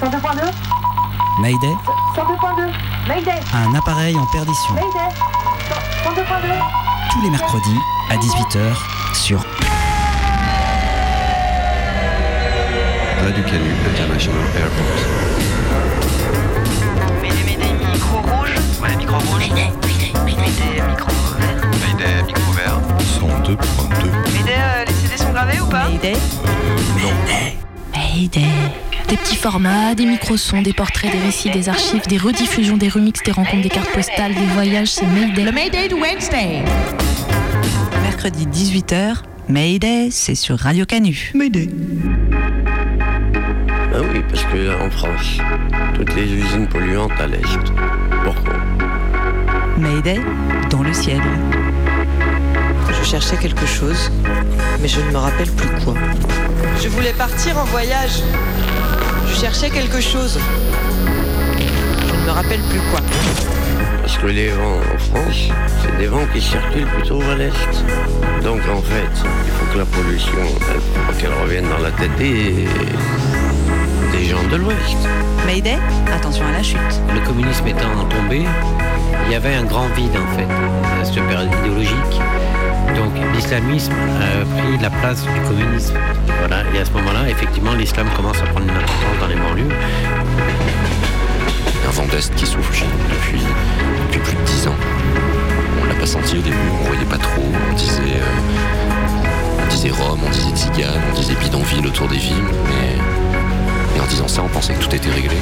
Mayday. 102.2 Mayday 102.2 Mayday Un appareil en perdition. Mayday 102.2 Tous les mercredis à 18h sur Radio Canu International Airport. Mayday, Mayday, micro rouge. Ouais, micro rouge. Mayday, Mayday, Mayday, micro vert. Mayday, micro vert. 102.2. Mayday, euh, les CD sont gravés ou pas? Mayday. Mayday. Des petits formats, des micro-sons, des portraits, des récits, des archives, des rediffusions, des remixes, des rencontres, des cartes postales, des voyages, c'est Mayday. Le Mayday de Wednesday. Mercredi 18h, Mayday, c'est sur Radio Canu. Mayday. Ah oui, parce que là, en France, toutes les usines polluantes à l'Est. Pourquoi? Mayday, dans le ciel. Je cherchais quelque chose, mais je ne me rappelle plus quoi. Je voulais partir en voyage. Je cherchais quelque chose. Je ne me rappelle plus quoi. Parce que les vents en France, c'est des vents qui circulent plutôt à l'Est. Donc en fait, il faut que la pollution, qu'elle revienne dans la tête des, des gens de l'Ouest. Mayday, attention à la chute. Le communisme étant tombé, il y avait un grand vide en fait, à cette période idéologique. Donc l'islamisme a pris la place du communisme. Voilà. Et à ce moment-là, effectivement, l'islam commence à prendre une importance dans les banlieues. Un vent d'Est qui souffle chez nous depuis, depuis plus de 10 ans. On l'a pas senti au début, on voyait pas trop. On disait, euh, on disait Rome, on disait Tzigane, on disait bidonville autour des villes. Et en disant ça, on pensait que tout était réglé.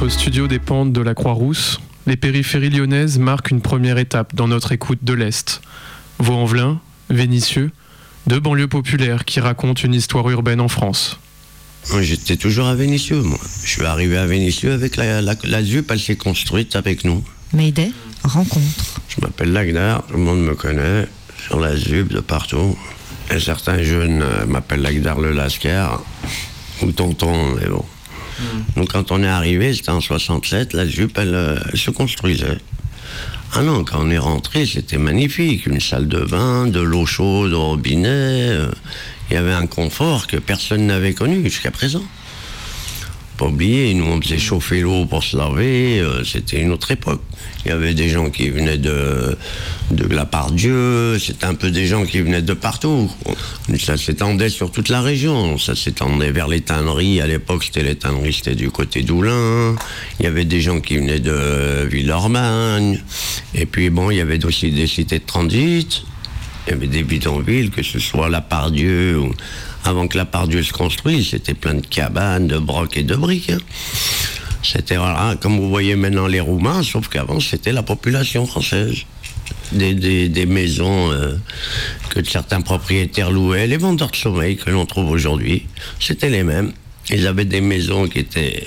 Notre studio des pentes de la Croix-Rousse, les périphéries lyonnaises marquent une première étape dans notre écoute de l'Est. Vaux-en-Velin, Vénissieux, deux banlieues populaires qui racontent une histoire urbaine en France. Moi, J'étais toujours à Vénissieux, moi. Je suis arrivé à Vénissieux avec la, la, la ZUP, elle s'est construite avec nous. Mayday, rencontre. Je m'appelle Lagdar, tout le monde me connaît, sur la ZUP de partout. Et certains jeunes euh, m'appellent Lagdar le Lascar, ou Tonton, mais bon. Donc quand on est arrivé, c'était en 67, la elle, euh, elle se construisait. Ah non, quand on est rentré, c'était magnifique. Une salle de bain, de l'eau chaude au robinet. euh, Il y avait un confort que personne n'avait connu jusqu'à présent. Pas oublier, nous on faisait chauffer l'eau pour se laver, euh, c'était une autre époque. Il y avait des gens qui venaient de, de la part Dieu, c'était un peu des gens qui venaient de partout. Ça s'étendait sur toute la région, ça s'étendait vers les tanneries. À l'époque, c'était les tanneries, c'était du côté d'Oulin. Il y avait des gens qui venaient de Villeurbanne. Et puis bon, il y avait aussi des cités de transit. Il y avait des bidonvilles, que ce soit la Pardieu ou avant que la Pardieu se construise, c'était plein de cabanes, de brocs et de briques. hein. C'était voilà, comme vous voyez maintenant les Roumains, sauf qu'avant c'était la population française. Des, des- des maisons euh, que certains propriétaires louaient, les vendeurs de sommeil que l'on trouve aujourd'hui, c'était les mêmes. Ils avaient des maisons qui étaient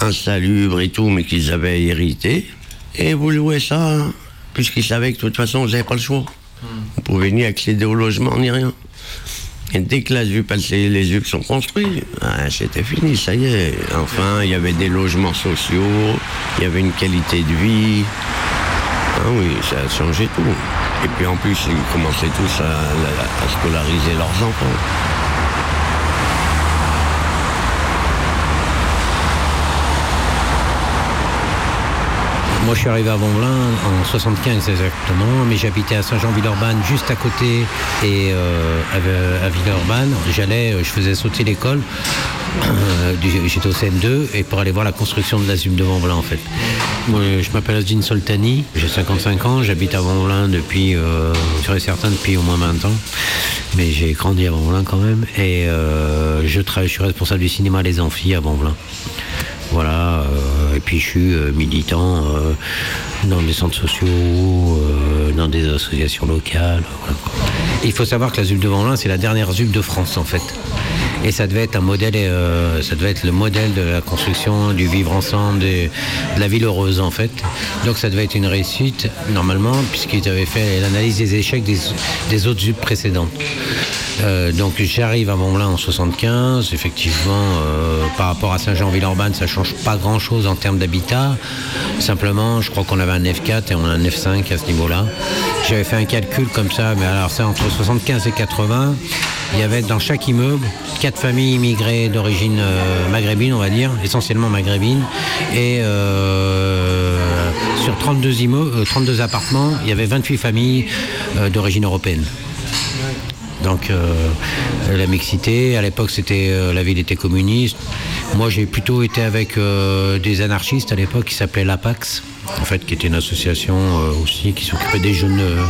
insalubres et tout, mais qu'ils avaient héritées. Et vous louez ça, hein, puisqu'ils savaient que de toute façon, vous n'avez pas le choix. Vous pouvez ni accéder au logement ni rien. Dès que la ZUP, les ZUP sont construits, ah, c'était fini, ça y est. Enfin, il y avait des logements sociaux, il y avait une qualité de vie. Ah oui, ça a changé tout. Et puis en plus, ils commençaient tous à scolariser leurs enfants. Moi, je suis arrivé à Vaux-en-Velin en 75 exactement, mais j'habitais à Saint-Jean-Villeurbanne, juste à côté, et euh, à, Villeurbanne, j'allais, euh, je faisais sauter l'école. euh, J'étais au CM2 et pour aller voir la construction de la ZUM de Vaux-en-Velin en fait. Moi, je m'appelle Azine Soltani, j'ai 55 ans, j'habite à Vaux-en-Velin depuis, je serais certain depuis au moins 20 ans, mais j'ai grandi à Vaux-en-Velin quand même et je, travaille, je suis responsable du cinéma Les Amphis à Vaux-en-Velin. Voilà, et puis je suis euh, militant euh, dans des centres sociaux, euh, dans des associations locales. Il faut savoir que la ZUP de Vaux-en-Velin, c'est la dernière ZUP de France en fait. Et ça devait être un modèle, ça devait être le modèle de la construction, du vivre ensemble, de, de la ville heureuse en fait. Donc ça devait être une réussite normalement, puisqu'ils avaient fait l'analyse des échecs des, des autres ZUP précédentes. Euh, donc j'arrive à Montblanc en 75. Effectivement, euh, par rapport à Saint-Jean-Villeurbanne, ça change pas grand-chose en termes d'habitat. Simplement, je crois qu'on avait un F4 et on a un F5 à ce niveau-là. J'avais fait un calcul comme ça, mais alors c'est entre 75 et 80. Il y avait dans chaque immeuble quatre familles immigrées d'origine euh, maghrébine, on va dire, essentiellement maghrébine. Et sur 32, immeubles, 32 appartements, il y avait 28 familles d'origine européenne. Donc la mixité, à l'époque c'était la ville était communiste. Moi j'ai plutôt été avec des anarchistes à l'époque qui s'appelaient l'APAX en fait, qui était une association euh, aussi qui s'occupait des jeunes, euh,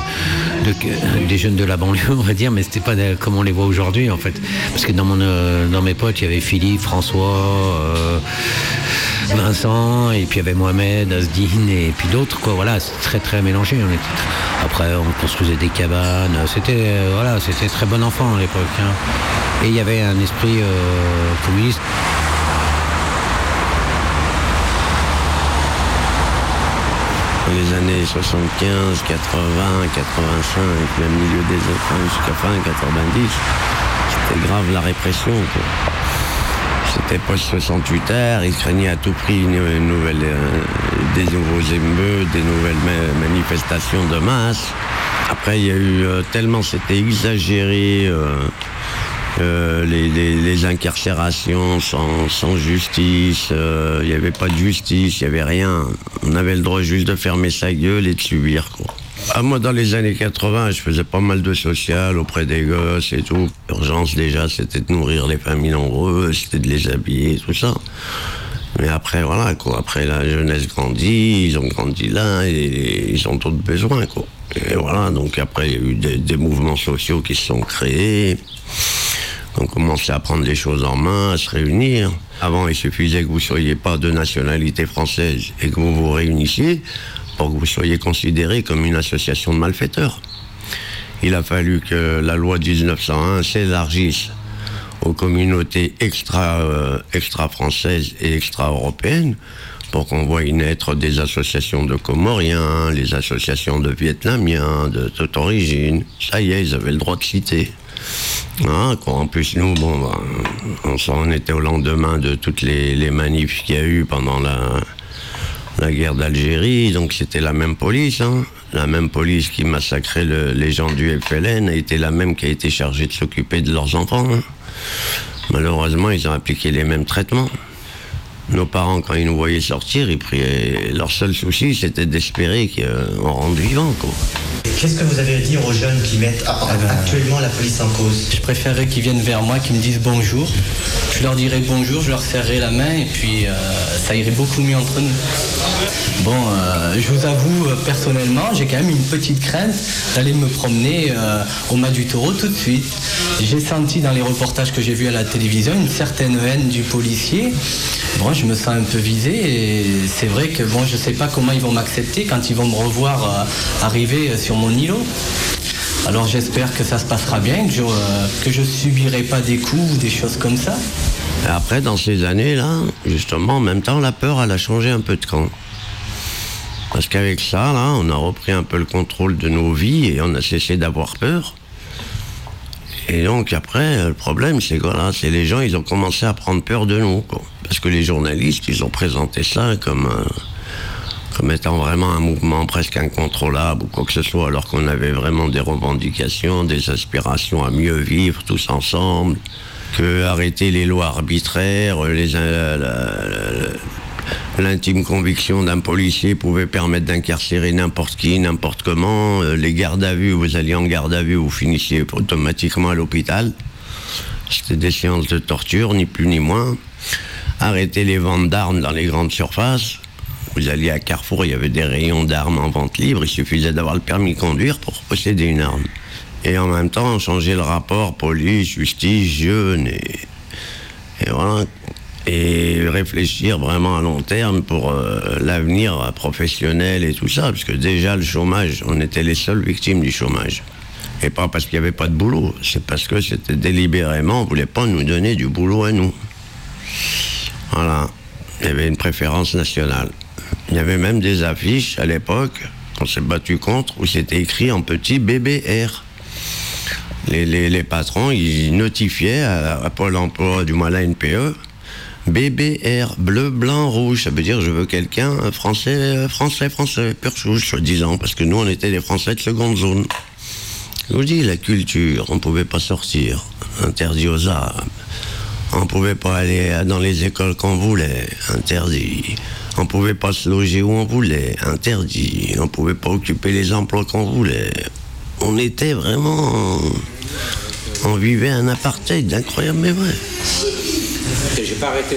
de, des jeunes de la banlieue, on va dire, mais c'était pas comme on les voit aujourd'hui, en fait. Parce que dans, mon, euh, dans mes potes, il y avait Philippe, François, Vincent, et puis il y avait Mohamed, Asdine, et puis d'autres, quoi. Voilà, c'est très très mélangé. Après, on construisait des cabanes. C'était voilà, c'était très bon enfant à l'époque. Hein. Et il y avait un esprit communiste. les années 75, 80, 85, même milieu des années jusqu'à fin 90, c'était grave la répression. C'était post-68 heures, ils craignaient à tout prix une, nouvelle, euh, des nouveaux émeutes, des nouvelles manifestations de masse. Après, il y a eu euh, tellement, c'était exagéré. Euh, les, incarcérations sans, justice, il n'y avait pas de justice, il n'y avait rien. On avait le droit juste de fermer sa gueule et de subir. Ah, moi, dans les années 80, je faisais pas mal de social auprès des gosses et tout. L'urgence, déjà, c'était de nourrir les familles nombreuses, c'était de les habiller, tout ça. Mais après, voilà, quoi. Après, la jeunesse grandit, ils ont grandi là et ils ont d'autres besoins, quoi. Et voilà, donc après, il y a eu des, mouvements sociaux qui se sont créés. On commençait à prendre les choses en main, à se réunir. Avant, il suffisait que vous ne soyez pas de nationalité française et que vous vous réunissiez pour que vous soyez considéré comme une association de malfaiteurs. Il a fallu que la loi 1901 s'élargisse aux communautés extra, euh, françaises et extra européennes pour qu'on voie naître des associations de Comoriens, les associations de Vietnamiens, de toute origine. Ça y est, ils avaient le droit de citer. Ah, en plus, nous, bon, bah, on, était au lendemain de toutes les, manifs qu'il y a eu pendant la, la guerre d'Algérie, donc c'était la même police. Hein. La même police qui massacrait les gens du FLN a été la même qui a été chargée de s'occuper de leurs enfants. Hein. Malheureusement, ils ont appliqué les mêmes traitements. Nos parents, quand ils nous voyaient sortir, ils priaient... leur seul souci, c'était d'espérer qu'on rentre vivant. Quoi. Qu'est-ce que vous avez à dire aux jeunes qui mettent eh ben, actuellement la police en cause? Je préférerais qu'ils viennent vers moi, qu'ils me disent bonjour. Je leur dirai bonjour, je leur serrerai la main et puis euh, ça irait beaucoup mieux entre nous. Bon, euh, je vous avoue, euh, personnellement, j'ai quand même une petite crainte d'aller me promener au Mas du Taureau tout de suite. J'ai senti dans les reportages que j'ai vus à la télévision une certaine haine du policier. Bon, je me sens un peu visé et c'est vrai que bon, je sais pas comment ils vont m'accepter quand ils vont me revoir arriver sur mon îlot. Alors j'espère que ça se passera bien, que je, ne subirai pas des coups ou des choses comme ça. après, dans ces années-là, justement, en même temps, la peur, a changé un peu de camp. Parce qu'avec ça, là, on a repris un peu le contrôle de nos vies et on a cessé d'avoir peur. Et donc après, le problème, c'est que c'est les gens, ils ont commencé à prendre peur de nous. Parce que les journalistes, ils ont présenté ça comme comme étant vraiment un mouvement presque incontrôlable ou quoi que ce soit, alors qu'on avait vraiment des revendications, des aspirations à mieux vivre tous ensemble, que arrêter les lois arbitraires, l'intime conviction d'un policier pouvait permettre d'incarcérer n'importe qui, n'importe comment. Euh, les gardes à vue, vous alliez en garde à vue, vous finissiez automatiquement à l'hôpital. C'était des séances de torture, ni plus ni moins. Arrêter les ventes d'armes dans les grandes surfaces. Vous alliez à Carrefour, il y avait des rayons d'armes en vente libre, il suffisait d'avoir le permis de conduire pour posséder une arme. Et en même temps, changer le rapport police, justice, jeune, et, voilà. Et réfléchir vraiment à long terme pour euh, l'avenir professionnel et tout ça, parce que déjà le chômage, on était les seules victimes du chômage. Et pas parce qu'il n'y avait pas de boulot, c'est parce que c'était délibérément, on ne voulait pas nous donner du boulot à nous. Voilà. Il y avait une préférence nationale. Il y avait même des affiches à l'époque, qu'on s'est battu contre, où c'était écrit en petit BBR. les, les- les patrons, ils notifiaient à, Pôle emploi, du moins la NPE, BBR, bleu, blanc, rouge. Ça veut dire je veux quelqu'un euh, français, euh, français, français, pur souche, soi-disant, parce que nous, on était des Français de seconde zone. Je vous dis, la culture, on ne pouvait pas sortir, interdit aux Arabes. On ne pouvait pas aller dans les écoles qu'on voulait, interdit. On ne pouvait pas se loger où on voulait, interdit. On ne pouvait pas occuper les emplois qu'on voulait. On était vraiment. On vivait un apartheid incroyable, mais vrai.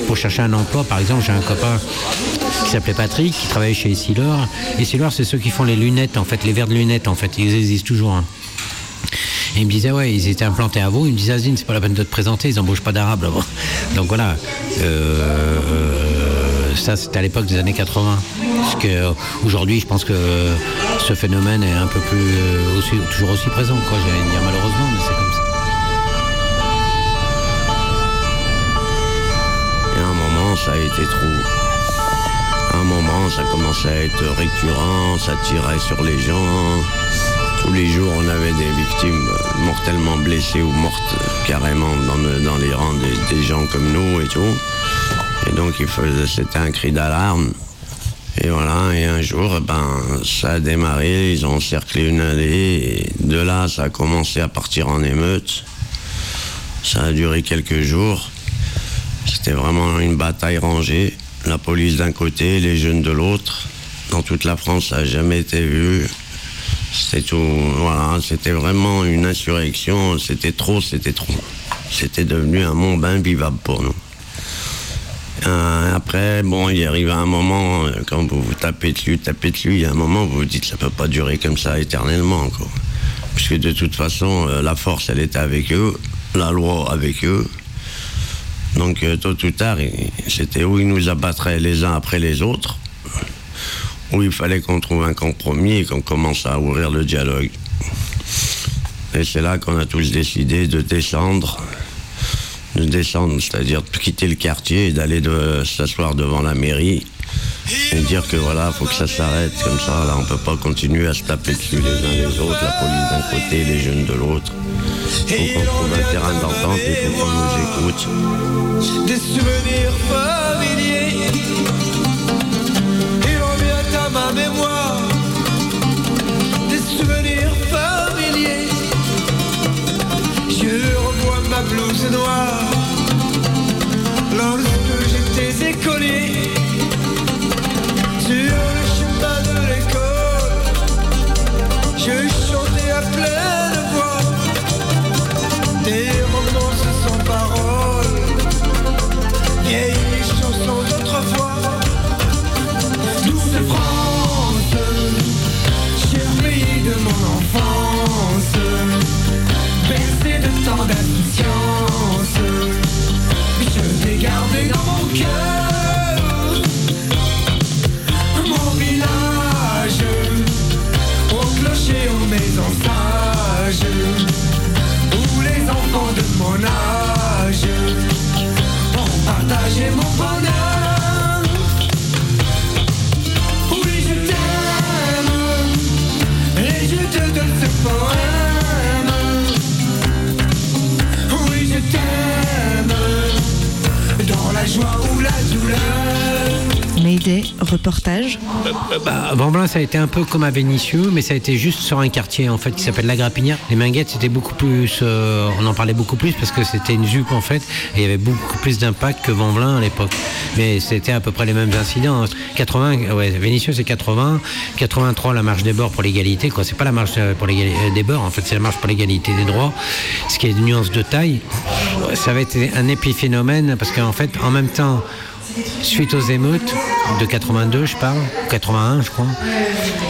Pour chercher un emploi, par exemple, j'ai un copain qui s'appelait Patrick, qui travaillait chez Essilor. Essilor, c'est ceux qui font les lunettes, en fait, les verres de lunettes, en fait. Ils existent toujours. hein. Et il me disait, ouais, ils étaient implantés à vous. Il me disait, Azine, c'est pas la peine de te présenter, ils embauchent pas d'arabe là-bas. Donc voilà. Euh, euh, ça, c'était à l'époque des années 80. Parce que euh, aujourd'hui, je pense que ce phénomène est un peu plus. euh, toujours aussi présent, quoi, j'allais dire, malheureusement, ça a été trop. Un moment, ça commençait à être récurrent, ça tirait sur les gens. Tous les jours, on avait des victimes mortellement blessées ou mortes carrément dans, le- dans les rangs des, gens comme nous et tout. Et donc, c'était un cri d'alarme. Et voilà, et un jour, eh ben, ça a démarré, ils ont encerclé une allée, de là, ça a commencé à partir en émeute. Ça a duré quelques jours. C'était vraiment une bataille rangée. La police d'un côté, les jeunes de l'autre. Dans toute la France, ça n'a jamais été vu. C'était tout. C'était vraiment une insurrection. C'était trop, c'était trop. C'était devenu un monde invivable pour nous. Euh, après, bon, il arrive un moment, euh, quand vous vous tapez dessus, tapez il y a un moment vous vous dites ça peut pas durer comme ça éternellement, quoi. Puisque de toute façon, euh, la force, elle était avec eux, la loi avec eux. Donc, euh, tôt ou tard, c'était où ils nous abattraient les uns après les autres, où il fallait qu'on trouve un compromis et qu'on commence à ouvrir le dialogue. Et c'est là qu'on a tous décidé de descendre, de descendre, c'est-à-dire de quitter le quartier et d'aller s'asseoir devant la mairie et dire que voilà, faut que ça s'arrête comme ça. Là, on peut pas continuer à se taper dessus les uns les autres, la police d'un côté, les jeunes de l'autre. Faut qu'on trouve un terrain d'entente et faut qu'on nous écoute. Des souvenirs familiers Il revient à ma mémoire Des souvenirs familiers Je revois ma blouse noire Lorsque j'étais écolier joie ou la douleur. Mayday, reportage. Euh, bah, Vamblin, ça a été un peu comme à Vénissieux, mais ça a été juste sur un quartier en fait qui s'appelle La Grapinière. Les Minguettes, c'était beaucoup plus, euh, on en parlait beaucoup plus parce que c'était une jupe en fait, et il y avait beaucoup plus d'impact que Vamblin à l'époque. Mais c'était à peu près les mêmes incidents. 80, ouais, Vénissieux c'est 80, 83 la marche des bords pour l'égalité, quoi. C'est pas la marche euh, pour des bords, en fait, c'est la marche pour l'égalité des droits. Ce qui est une nuance de taille, ça va être un épiphénomène parce qu'en fait, en même temps. Suite aux émeutes de 82, je parle, 81, je crois,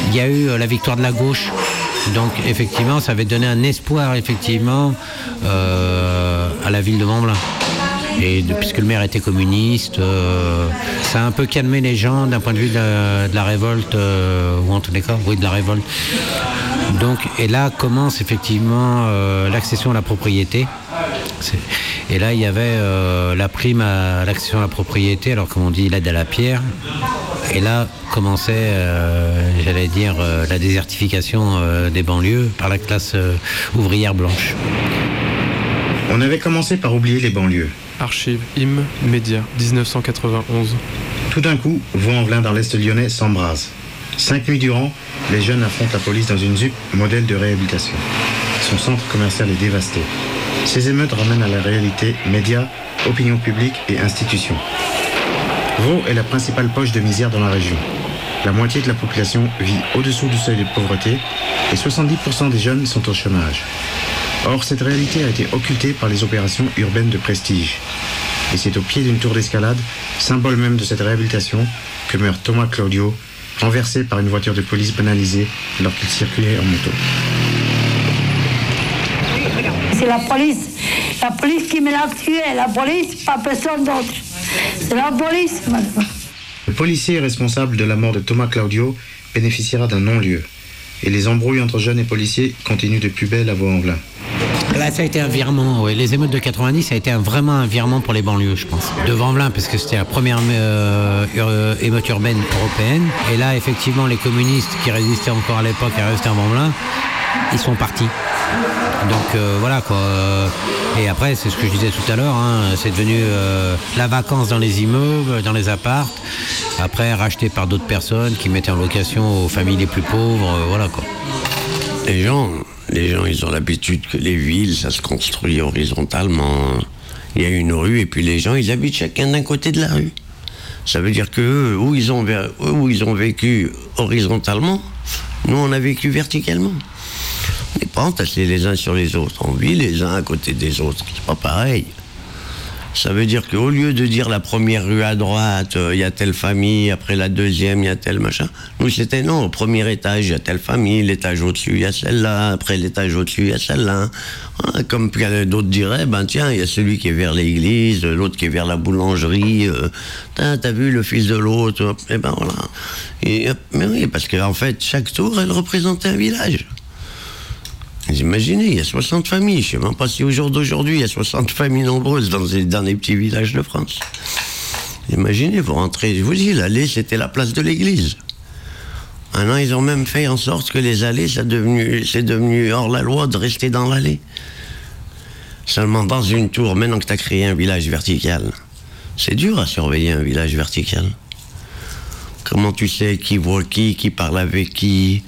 il y a eu euh, la victoire de la gauche. Donc effectivement, ça avait donné un espoir effectivement euh, à la ville de Mont-Blanc. Et puisque le maire était communiste, euh, ça a un peu calmé les gens d'un point de vue de, la- révolte, ou en tous les cas, oui, de la révolte. Donc, et là commence effectivement l'accession à la propriété. Et là, il y avait euh, la prime à l'accession à la propriété, alors comme on dit, l'aide à la pierre. Et là commençait, euh, j'allais dire, euh, la désertification euh, des banlieues par la classe euh, ouvrière blanche. On avait commencé par oublier les banlieues. Archive IM Média 1991. Tout d'un coup, Vaux-en-Velin dans l'Est lyonnais s'embrase. Cinq nuits durant, les jeunes affrontent la police dans une ZUP modèle de réhabilitation. Son centre commercial est dévasté. Ces émeutes ramènent à la réalité médias, opinion publique et institutions. Vaud est la principale poche de misère dans la région. La moitié de la population vit au-dessous du seuil de pauvreté et 70% des jeunes sont au chômage. Or, cette réalité a été occultée par les opérations urbaines de prestige. Et c'est au pied d'une tour d'escalade, symbole même de cette réhabilitation, que meurt Thomas Claudio, renversé par une voiture de police banalisée alors qu'il circulait en moto. C'est la police. La police qui me l'a tué. La police, pas personne d'autre. C'est la police, madame. Le policier responsable de la mort de Thomas Claudio bénéficiera d'un non-lieu. Et les embrouilles entre jeunes et policiers continuent de plus belle à Vaux-en-Velin. Là, ça a été un virement. ouais. Les émeutes de 90, ça a été un- vraiment un virement pour les banlieues, je pense. De Vanvelin, parce que c'était la première euh, ur- émeute urbaine européenne. Et là, effectivement, les communistes qui résistaient encore à l'époque à rester à Vanvelin, ils sont partis. Donc euh, voilà quoi. Et après, c'est ce que je disais tout à l'heure, hein, c'est devenu euh, la vacance dans les immeubles, dans les appartes. Après, racheté par d'autres personnes qui mettaient en location aux familles les plus pauvres. euh, voilà quoi. Les gens, les gens, ils ont l'habitude que les villes, ça se construit horizontalement. Il y a une rue et puis les gens, ils habitent chacun d'un côté de la rue. Ça veut dire que ils ont, eux, où ils ont vécu horizontalement, nous, on a vécu verticalement. Pas les uns sur les autres. On vit les uns à côté des autres. C'est pas pareil. Ça veut dire qu'au lieu de dire la première rue à droite, euh, il y a telle famille, après la deuxième, il y a tel machin, nous c'était non, au premier étage, il y a telle famille, l'étage au-dessus, il y a celle-là, après l'étage au-dessus, il y a celle-là. Ah, Comme euh, d'autres diraient, ben tiens, il y a celui qui est vers l'église, euh, l'autre qui est vers la boulangerie, t'as vu le fils de l'autre, et ben voilà. Et, mais oui, parce qu'en fait, chaque tour, elle représentait un village. Imaginez, il y a 60 familles. Je ne sais même pas si au jour d'aujourd'hui, il y a 60 familles nombreuses dans les, petits villages de France. Imaginez, vous rentrez, je vous dis, l'allée, c'était la place de l'église. Maintenant, ils ont même fait en sorte que les allées, ça devenu- c'est devenu hors la loi de rester dans l'allée. Seulement dans une tour, maintenant que tu as créé un village vertical, c'est dur à surveiller un village vertical. Comment tu sais qui voit qui, qui parle avec qui?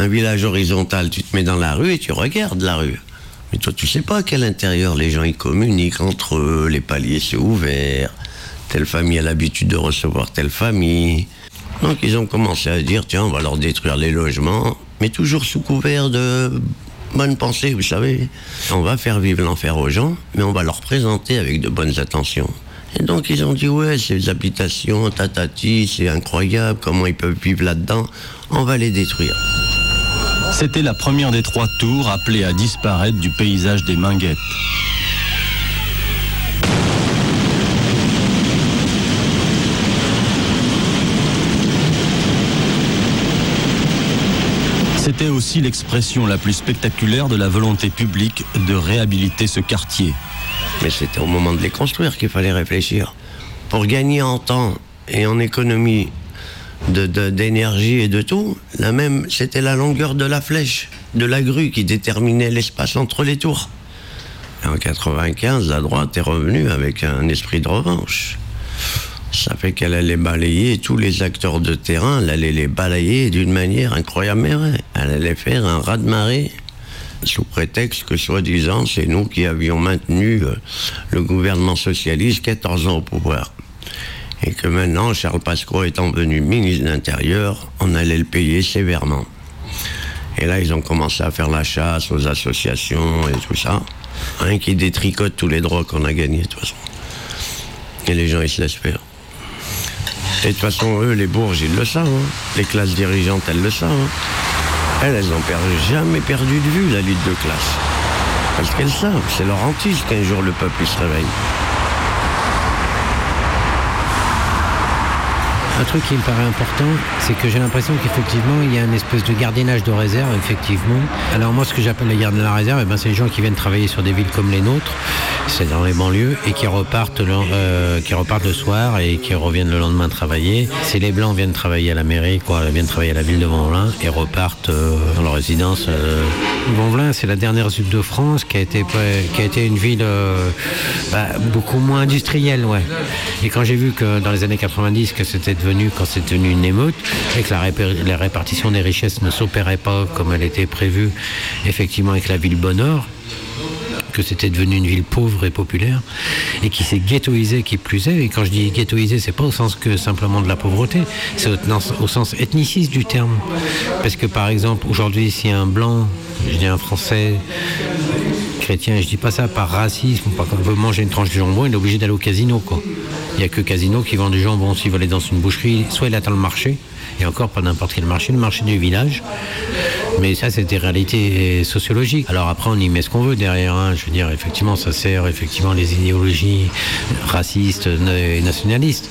Un village horizontal, tu te mets dans la rue et tu regardes la rue. Mais toi, tu sais pas à quel intérieur les gens ils communiquent entre eux, les paliers c'est ouvert, telle famille a l'habitude de recevoir telle famille. Donc ils ont commencé à dire, tiens, on va leur détruire les logements, mais toujours sous couvert de bonnes pensées, vous savez. On va faire vivre l'enfer aux gens, mais on va leur présenter avec de bonnes intentions. Et donc ils ont dit, ouais, ces habitations, tatati, c'est incroyable, comment ils peuvent vivre là-dedans, on va les détruire. C'était la première des trois tours appelées à disparaître du paysage des Minguettes. C'était aussi l'expression la plus spectaculaire de la volonté publique de réhabiliter ce quartier. Mais c'était au moment de les construire qu'il fallait réfléchir. Pour gagner en temps et en économie de- de- d'énergie et de tout, la même, c'était la longueur de la flèche, de la grue qui déterminait l'espace entre les tours. En 95, la droite est revenue avec un esprit de revanche. Ça fait qu'elle allait balayer tous les acteurs de terrain, elle allait les balayer d'une manière incroyable. Elle allait faire un raz-de-marée sous prétexte que, soi-disant, c'est nous qui avions maintenu euh, le gouvernement socialiste 14 ans au pouvoir. Et que maintenant, Charles Pasqua étant devenu ministre de l'Intérieur, on allait le payer sévèrement. Et là, ils ont commencé à faire la chasse aux associations et tout ça. Un qui détricote tous les droits qu'on a gagnés, de toute façon. Et les gens, ils se laissent faire. Et de toute façon, eux, les bourges, ils le savent. hein. Les classes dirigeantes, elles le savent. hein. Elles, elles n'ont jamais perdu de vue la lutte de classe. Parce qu'elles savent, c'est leur hantise qu'un jour le peuple se réveille. Un truc qui me paraît important, c'est que j'ai l'impression qu'effectivement, il y a une espèce de gardiennage de réserve, effectivement. Alors moi, ce que j'appelle la garde de la réserve, eh ben, c'est les gens qui viennent travailler sur des villes comme les nôtres, c'est dans les banlieues, et qui repartent, le, euh, qui repartent le soir et qui reviennent le lendemain travailler. C'est les Blancs viennent travailler à la mairie, quoi, viennent travailler à la ville de Vanvelin et repartent dans leur résidence. Euh. C'est la dernière sud de France qui a été, qui a été une ville euh, bah, beaucoup moins industrielle, ouais. Et quand j'ai vu que dans les années 90, que c'était quand c'était devenu une émeute, et que la, répar- la répartition des richesses ne s'opérait pas comme elle était prévue, effectivement avec la ville Bonheur, que c'était devenu une ville pauvre et populaire et qui s'est ghettoisée qui plus est. Et quand je dis ghettoisée, c'est pas au sens que simplement de la pauvreté, c'est au, au sens ethniciste du terme. Parce que par exemple, aujourd'hui, si un blanc, je dis un français chrétien, je dis pas ça par racisme, pas qu'on veut manger une tranche de jambon, il est obligé d'aller au casino, quoi. Il y a que casino qui vend du jambon. S'il veut aller dans une boucherie, soit il attend le marché, et encore pas n'importe quel marché, le marché du village. Mais ça, c'est des réalités sociologiques. Alors après, on y met ce qu'on veut derrière. hein. Je veux dire, effectivement, ça sert effectivement les idéologies racistes et nationalistes.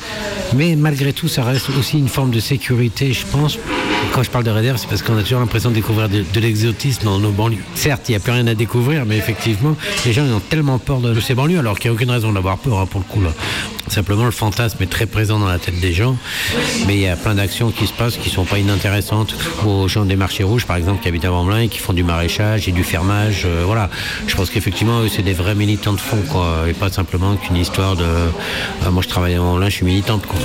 Mais malgré tout, ça reste aussi une forme de sécurité, je pense. Quand je parle de réserve, c'est parce qu'on a toujours l'impression de découvrir de, l'exotisme dans nos banlieues. Certes, il n'y a plus rien à découvrir, mais effectivement, les gens ont tellement peur de, de ces banlieues, alors qu'il n'y a aucune raison d'avoir peur, hein, pour le coup. Là. Simplement, le fantasme est très présent dans la tête des gens, mais il y a plein d'actions qui se passent qui ne sont pas inintéressantes. Aux gens des marchés rouges, par exemple, qui habitent à Vanvelin et qui font du maraîchage et du fermage. euh, voilà. Je pense qu'effectivement, eux, c'est des vrais militants de fond, quoi, et pas simplement qu'une histoire de. Ah, moi, je travaille à Vanvelin, je suis militante, quoi.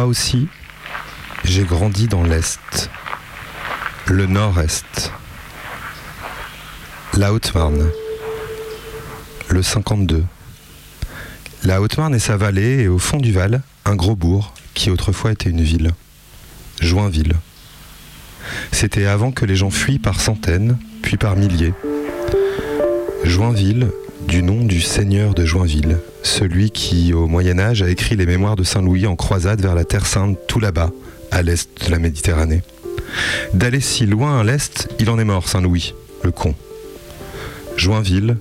Moi aussi, j'ai grandi dans l'Est, le Nord-Est, la Haute-Marne, le 52. La Haute-Marne et sa vallée, et au fond du Val, un gros bourg qui autrefois était une ville, Joinville. C'était avant que les gens fuient par centaines, puis par milliers. Joinville, du nom du seigneur de Joinville, celui qui, au Moyen Âge, a écrit les mémoires de Saint-Louis en croisade vers la Terre Sainte, tout là-bas, à l'est de la Méditerranée. D'aller si loin à l'est, il en est mort, Saint-Louis, le con. Joinville,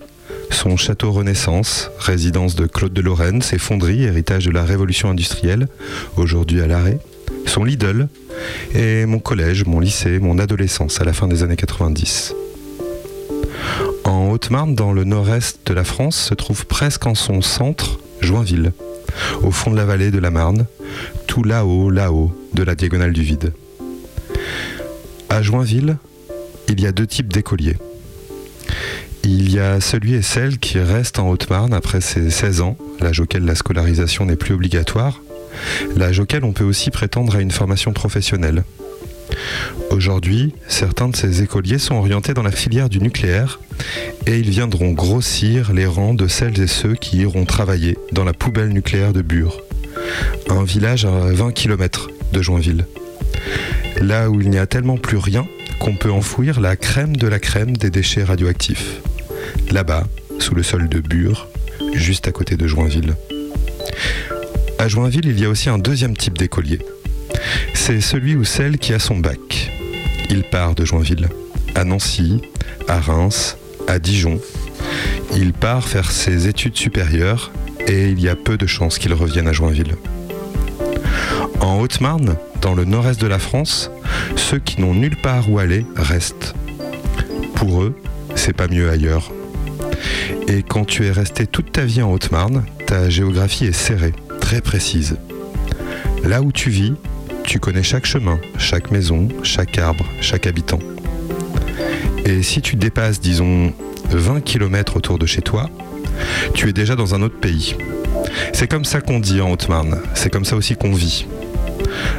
son château Renaissance, résidence de Claude de Lorraine, ses fonderies, héritage de la révolution industrielle, aujourd'hui à l'arrêt, son Lidl, et mon collège, mon lycée, mon adolescence à la fin des années 90. En Haute-Marne, dans le nord-est de la France, se trouve presque en son centre Joinville, au fond de la vallée de la Marne, tout là-haut, là-haut, de la diagonale du vide. À Joinville, il y a deux types d'écoliers. Il y a celui et celle qui reste en Haute-Marne après ses 16 ans, l'âge auquel la scolarisation n'est plus obligatoire, l'âge auquel on peut aussi prétendre à une formation professionnelle. Aujourd'hui, certains de ces écoliers sont orientés dans la filière du nucléaire et ils viendront grossir les rangs de celles et ceux qui iront travailler dans la poubelle nucléaire de Bure, un village à 20 km de Joinville. Là où il n'y a tellement plus rien qu'on peut enfouir la crème de la crème des déchets radioactifs. Là-bas, sous le sol de Bure, juste à côté de Joinville. À Joinville, il y a aussi un deuxième type d'écolier. C'est celui ou celle qui a son bac. Il part de Joinville, à Nancy, à Reims, à Dijon. Il part faire ses études supérieures et il y a peu de chances qu'il revienne à Joinville. En Haute-Marne, dans le nord-est de la France, ceux qui n'ont nulle part où aller restent. Pour eux, c'est pas mieux ailleurs. Et quand tu es resté toute ta vie en Haute-Marne, ta géographie est serrée, très précise. Là où tu vis, tu connais chaque chemin, chaque maison, chaque arbre, chaque habitant. Et si tu dépasses, disons, 20 km autour de chez toi, tu es déjà dans un autre pays. C'est comme ça qu'on dit en Haute-Marne, c'est comme ça aussi qu'on vit.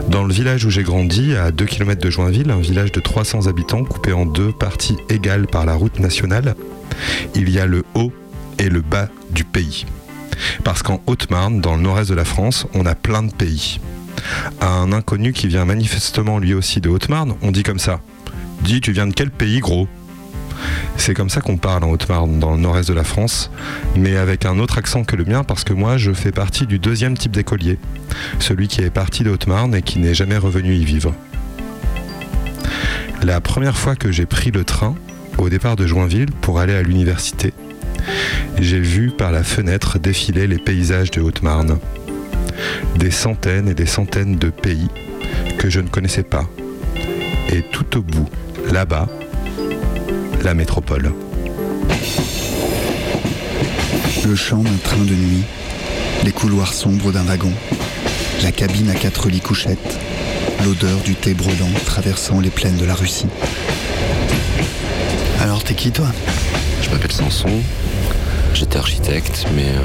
Dans le village où j'ai grandi, à 2 km de Joinville, un village de 300 habitants coupé en deux parties égales par la route nationale, il y a le haut et le bas du pays. Parce qu'en Haute-Marne, dans le nord-est de la France, on a plein de pays. À un inconnu qui vient manifestement lui aussi de Haute-Marne, on dit comme ça. Dis, tu viens de quel pays, gros? C'est comme ça qu'on parle en Haute-Marne, dans le nord-est de la France, mais avec un autre accent que le mien, parce que moi, je fais partie du deuxième type d'écolier, celui qui est parti de Haute-Marne et qui n'est jamais revenu y vivre. La première fois que j'ai pris le train, au départ de Joinville, pour aller à l'université, j'ai vu par la fenêtre défiler les paysages de Haute-Marne. Des centaines et des centaines de pays que je ne connaissais pas. Et tout au bout, là-bas, la métropole. Le chant d'un train de nuit, les couloirs sombres d'un wagon, la cabine à quatre lits couchettes, l'odeur du thé brûlant traversant les plaines de la Russie. Alors t'es qui toi? Je m'appelle Sanson, j'étais architecte, mais euh,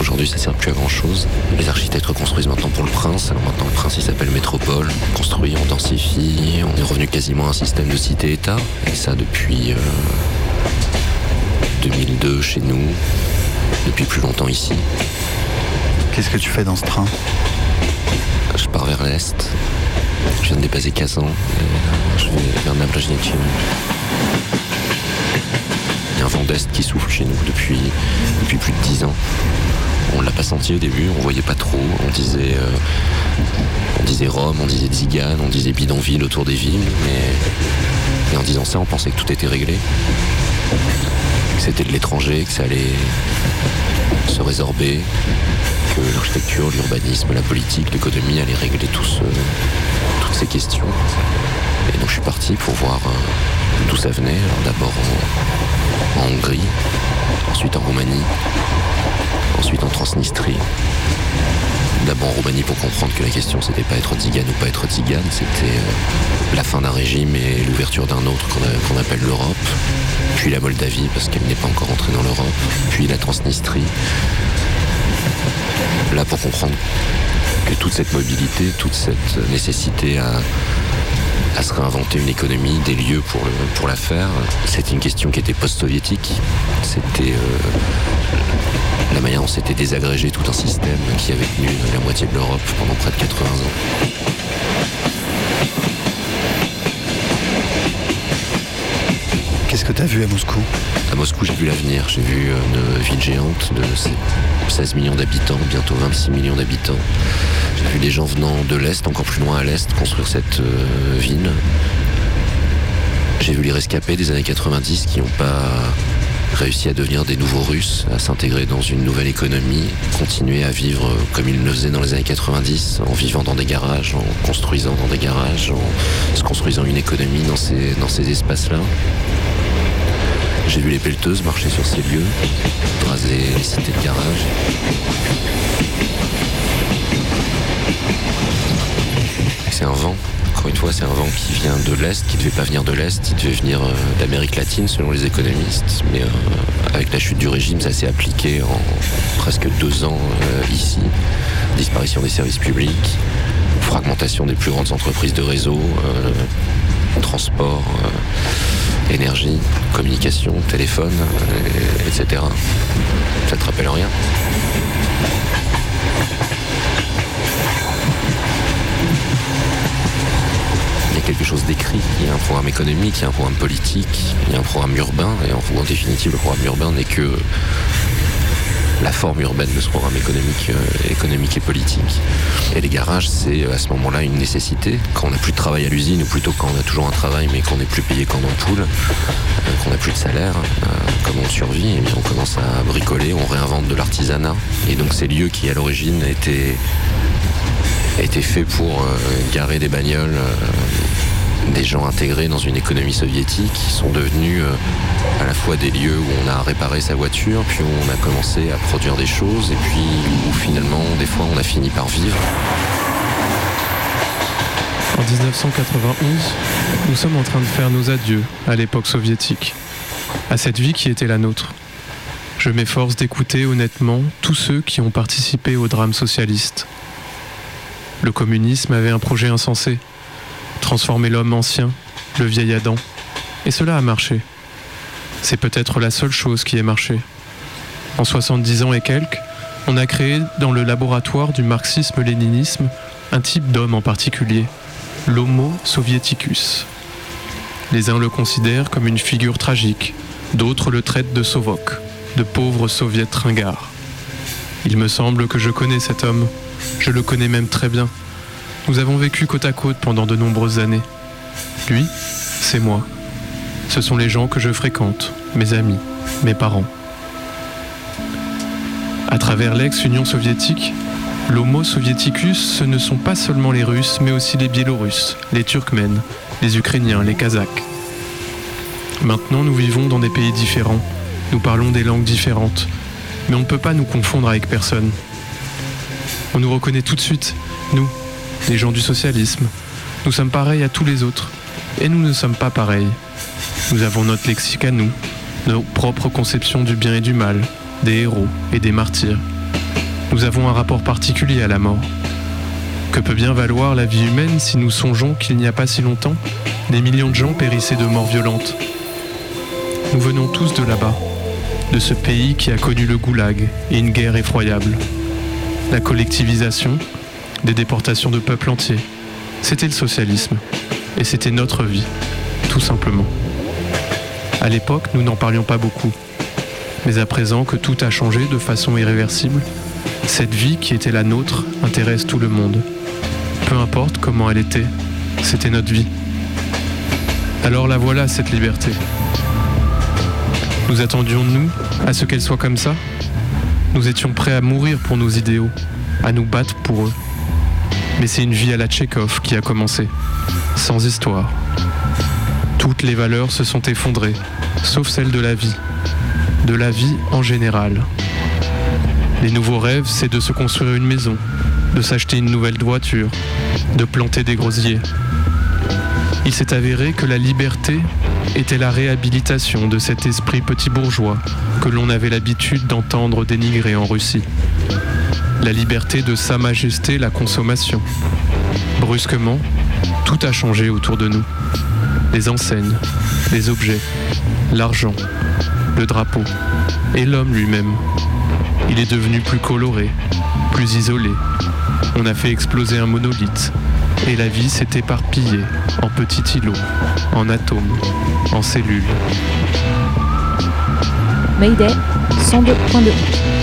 aujourd'hui ça sert plus à grand chose. Les architectes reconstruisent maintenant pour le Prince, alors maintenant le Prince il s'appelle Métropole. On construit, on densifie, on est revenu quasiment à un système de cité-État, et ça depuis euh, 2002 chez nous, depuis plus longtemps ici. Qu'est-ce que tu fais dans ce train? Je pars vers l'Est, je viens de dépasser Kazan, et euh, je vais vers Nablajnitchin. Il y a un vent d'Est qui souffle chez nous depuis, depuis plus de dix ans. On ne l'a pas senti au début, on voyait pas trop. On disait, euh, on disait Rome, on disait Zigane, on disait bidonville autour des villes, mais et en disant ça, on pensait que tout était réglé, que c'était de l'étranger, que ça allait se résorber, que l'architecture, l'urbanisme, la politique, l'économie allaient régler toutes ces questions. Et donc je suis parti pour voir euh, d'où ça venait. Alors d'abord en Hongrie, ensuite en Roumanie, ensuite en Transnistrie. D'abord en Roumanie pour comprendre que la question c'était pas être tzigane ou pas être tzigane, c'était euh, la fin d'un régime et l'ouverture d'un autre qu'on appelle l'Europe. Puis la Moldavie parce qu'elle n'est pas encore entrée dans l'Europe. Puis la Transnistrie. Là pour comprendre que toute cette mobilité, toute cette nécessité à, à se réinventer une économie, des lieux pour, pour la faire, c'était une question qui était post-soviétique. C'était euh, la manière dont s'était désagrégé tout un système qui avait tenu la moitié de l'Europe pendant près de 80 ans. Qu'est-ce que t'as vu à Moscou À Moscou, j'ai vu l'avenir. J'ai vu une ville géante de 16 millions d'habitants, bientôt 26 millions d'habitants. J'ai vu des gens venant de l'Est, encore plus loin à l'Est, construire cette euh, ville. J'ai vu les rescapés des années 90 qui n'ont pas réussi à devenir des nouveaux Russes, à s'intégrer dans une nouvelle économie, continuer à vivre comme ils le faisaient dans les années 90, en vivant dans des garages, en construisant dans des garages, en se construisant une économie dans ces, dans ces espaces-là. J'ai vu les pelleteuses marcher sur ces lieux, raser les cités de garage. C'est un vent, encore une fois, c'est un vent qui vient de l'Est, qui ne devait pas venir de l'Est, il devait venir euh, d'Amérique latine selon les économistes. Mais euh, avec la chute du régime, ça s'est appliqué en presque deux ans euh, ici. Disparition des services publics, fragmentation des plus grandes entreprises de réseau, transport. énergie, communication, téléphone, etc. Ça te rappelle rien Il y a quelque chose d'écrit, il y a un programme économique, il y a un programme politique, il y a un programme urbain, et en, définitive le programme urbain n'est que la forme urbaine de ce programme économique, euh, et politique. Et les garages, c'est à ce moment-là une nécessité. Quand on n'a plus de travail à l'usine, ou plutôt quand on a toujours un travail mais qu'on n'est plus payé qu'en ampoule, euh, qu'on n'a plus de salaire, euh, comment on survit, et bien on commence à bricoler, on réinvente de l'artisanat. Et donc ces lieux qui à l'origine étaient, étaient faits pour euh, garer des bagnoles euh, des gens intégrés dans une économie soviétique qui sont devenus euh, à la fois des lieux où on a réparé sa voiture, puis où on a commencé à produire des choses, et puis où finalement, des fois, on a fini par vivre. En 1991, nous sommes en train de faire nos adieux à l'époque soviétique, à cette vie qui était la nôtre. Je m'efforce d'écouter honnêtement tous ceux qui ont participé au drame socialiste. Le communisme avait un projet insensé, transformer l'homme ancien, le vieil Adam, et cela a marché. C'est peut-être la seule chose qui ait marché. En 70 ans et quelques, on a créé dans le laboratoire du marxisme-léninisme un type d'homme en particulier, l'Homo soviéticus. Les uns le considèrent comme une figure tragique, d'autres le traitent de Sovok, de pauvre soviet ringard. Il me semble que je connais cet homme, je le connais même très bien. Nous avons vécu côte à côte pendant de nombreuses années. Lui, c'est moi. Ce sont les gens que je fréquente, mes amis, mes parents. À travers l'ex-Union soviétique, l'Homo soviéticus, ce ne sont pas seulement les Russes, mais aussi les Biélorusses, les Turkmènes, les Ukrainiens, les Kazakhs. Maintenant, nous vivons dans des pays différents, nous parlons des langues différentes, mais on ne peut pas nous confondre avec personne. On nous reconnaît tout de suite, nous, les gens du socialisme. Nous sommes pareils à tous les autres, et nous ne sommes pas pareils. Nous avons notre lexique à nous, nos propres conceptions du bien et du mal, des héros et des martyrs. Nous avons un rapport particulier à la mort. Que peut bien valoir la vie humaine si nous songeons qu'il n'y a pas si longtemps, des millions de gens périssaient de morts violentes? Nous venons tous de là-bas, de ce pays qui a connu le goulag et une guerre effroyable. La collectivisation, des déportations de peuples entiers, c'était le socialisme. Et c'était notre vie, tout simplement. À l'époque, nous n'en parlions pas beaucoup. Mais à présent que tout a changé de façon irréversible, cette vie qui était la nôtre intéresse tout le monde. Peu importe comment elle était, c'était notre vie. Alors la voilà, cette liberté. Nous attendions, nous, à ce qu'elle soit comme ça? Nous étions prêts à mourir pour nos idéaux, à nous battre pour eux. Mais c'est une vie à la Tchékov qui a commencé, sans histoire. Toutes les valeurs se sont effondrées, sauf celle de la vie, de la vie en général. Les nouveaux rêves, c'est de se construire une maison, de s'acheter une nouvelle voiture, de planter des grosiers. Il s'est avéré que la liberté était la réhabilitation de cet esprit petit bourgeois que l'on avait l'habitude d'entendre dénigrer en Russie. La liberté de Sa Majesté la consommation. Brusquement, tout a changé autour de nous. Les enseignes, les objets, l'argent, le drapeau et l'homme lui-même. Il est devenu plus coloré, plus isolé. On a fait exploser un monolithe et la vie s'est éparpillée en petits îlots, en atomes, en cellules. Mayday 102.2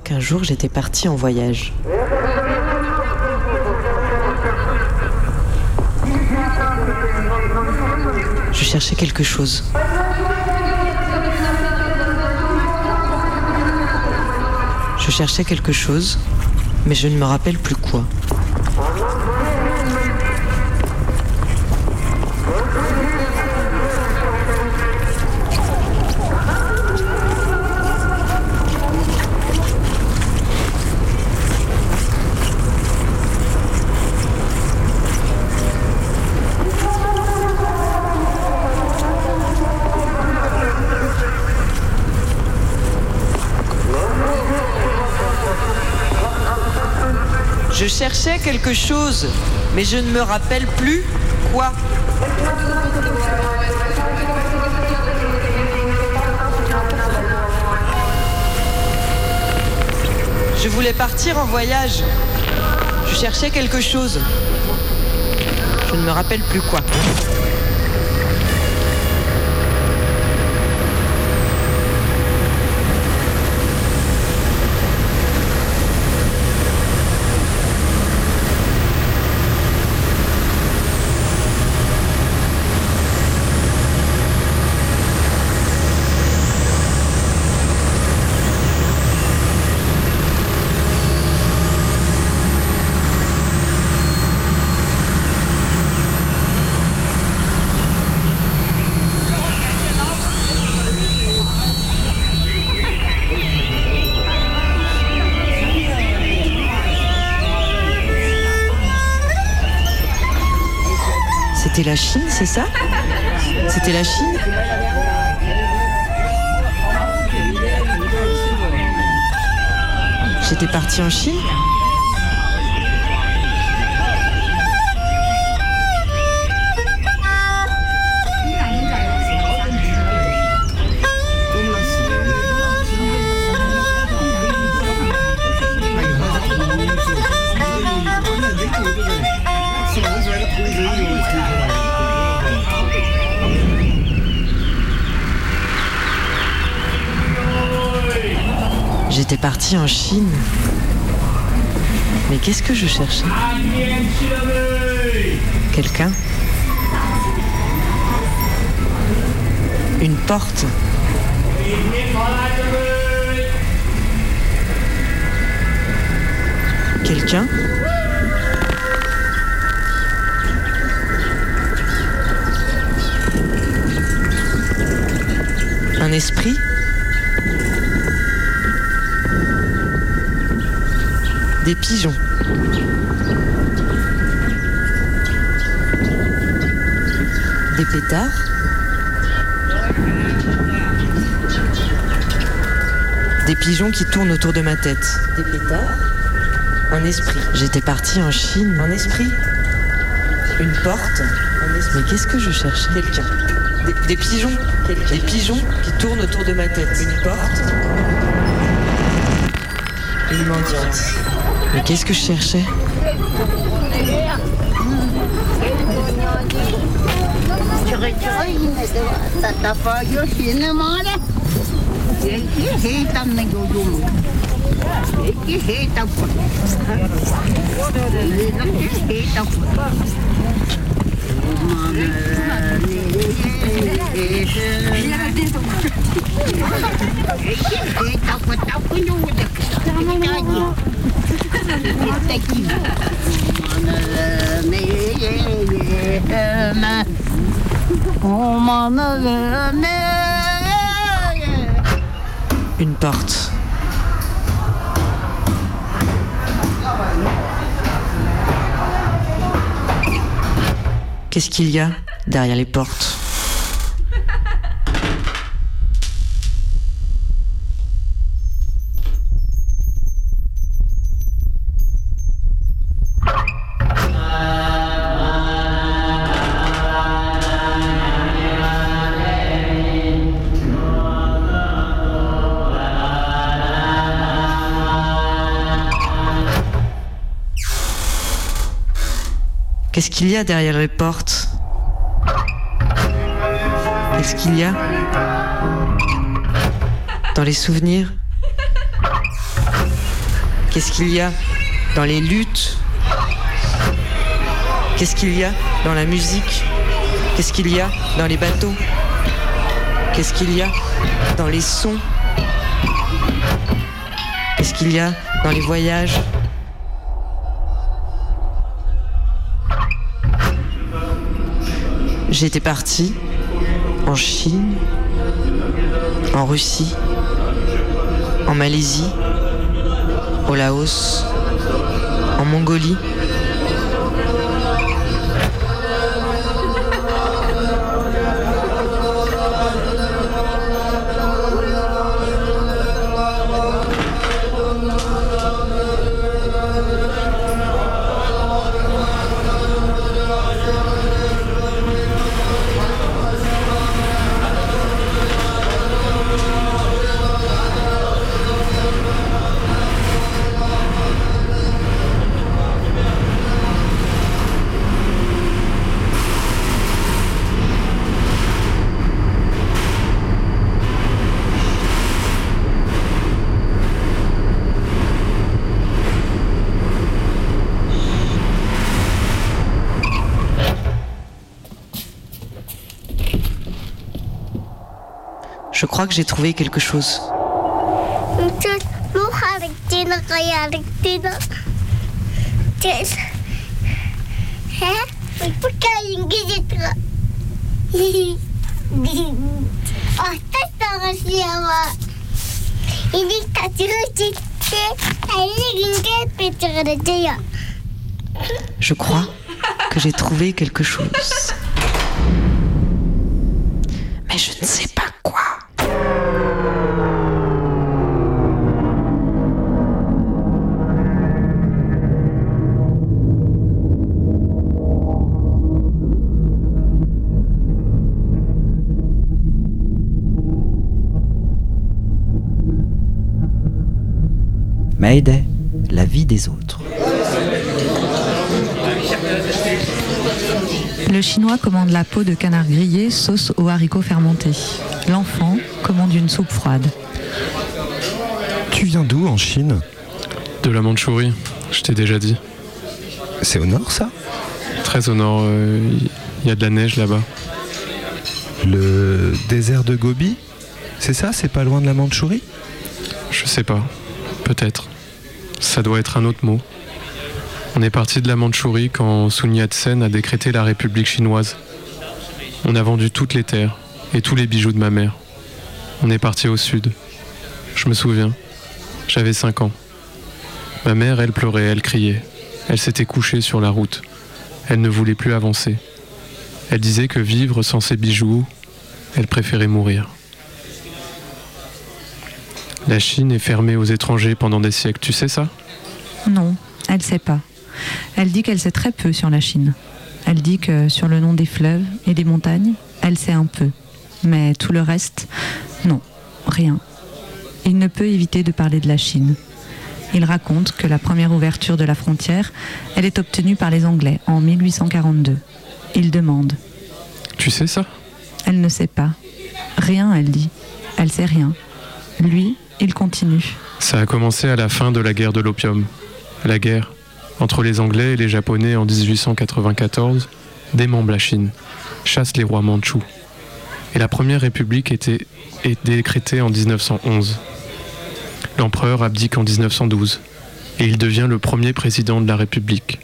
qu'un jour j'étais partie en voyage. Je cherchais quelque chose. Je cherchais quelque chose, mais je ne me rappelle plus quoi. Je quelque chose, mais je ne me rappelle plus quoi. Je voulais partir en voyage. Je cherchais quelque chose. Je ne me rappelle plus quoi. C'était la Chine, c'est ça C'était la Chine J'étais partie en Chine Partie en Chine. Mais qu'est-ce que je cherchais? Quelqu'un? Une porte. Quelqu'un? Un esprit? Des pigeons. Des pétards. Des pigeons qui tournent autour de ma tête. Des pétards. Un esprit. J'étais partie en Chine. Un esprit. Une porte. Mais qu'est-ce que je cherche Quelqu'un. Des, des pigeons. Des pigeons qui tournent autour de ma tête. Une porte. Une mendiante. Mais qu'est-ce que je cherchais Une porte. Qu'est-ce qu'il y a derrière les portes? Qu'il y a derrière les portes. Qu'est-ce qu'il y a dans les souvenirs? Qu'est-ce qu'il y a dans les luttes? Qu'est-ce qu'il y a dans la musique? Qu'est-ce qu'il y a dans les bateaux? Qu'est-ce qu'il y a dans les sons? Qu'est-ce qu'il y a dans les voyages? J'étais parti en Chine, en Russie, en Malaisie, au Laos, en Mongolie. Crois que j'ai trouvé quelque chose. Je crois que j'ai trouvé quelque chose. Mayday, la vie des autres. Le chinois commande la peau de canard grillé, sauce aux haricots fermentés. L'enfant commande une soupe froide. Tu viens d'où en Chine? De la Mandchourie, je t'ai déjà dit. C'est au nord ça? Très au nord, il y a de la neige là-bas. Le désert de Gobi? C'est ça? C'est pas loin de la Mandchourie? Je sais pas. Peut-être. Ça doit être un autre mot. On est parti de la Mandchourie quand Sun Yat-sen a décrété la République chinoise. On a vendu toutes les terres et tous les bijoux de ma mère. On est parti au sud. Je me souviens. J'avais 5 ans. Ma mère, elle pleurait, elle criait. Elle s'était couchée sur la route. Elle ne voulait plus avancer. Elle disait que vivre sans ses bijoux, elle préférait mourir. La Chine est fermée aux étrangers pendant des siècles, tu sais ça? Non, elle sait pas. Elle dit qu'elle sait très peu sur la Chine. Elle dit que sur le nom des fleuves et des montagnes, elle sait un peu. Mais tout le reste, non, rien. Il ne peut éviter de parler de la Chine. Il raconte que la première ouverture de la frontière, elle est obtenue par les Anglais en 1842. Il demande. Tu sais ça? Elle ne sait pas. Rien, elle dit. Elle sait rien. Lui, il continue. Ça a commencé à la fin de la guerre de l'opium. La guerre entre les Anglais et les Japonais en 1894 démembre la Chine, chasse les rois mandchous. Et la première république était, est décrétée en 1911. L'empereur abdique en 1912 et il devient le premier président de la République.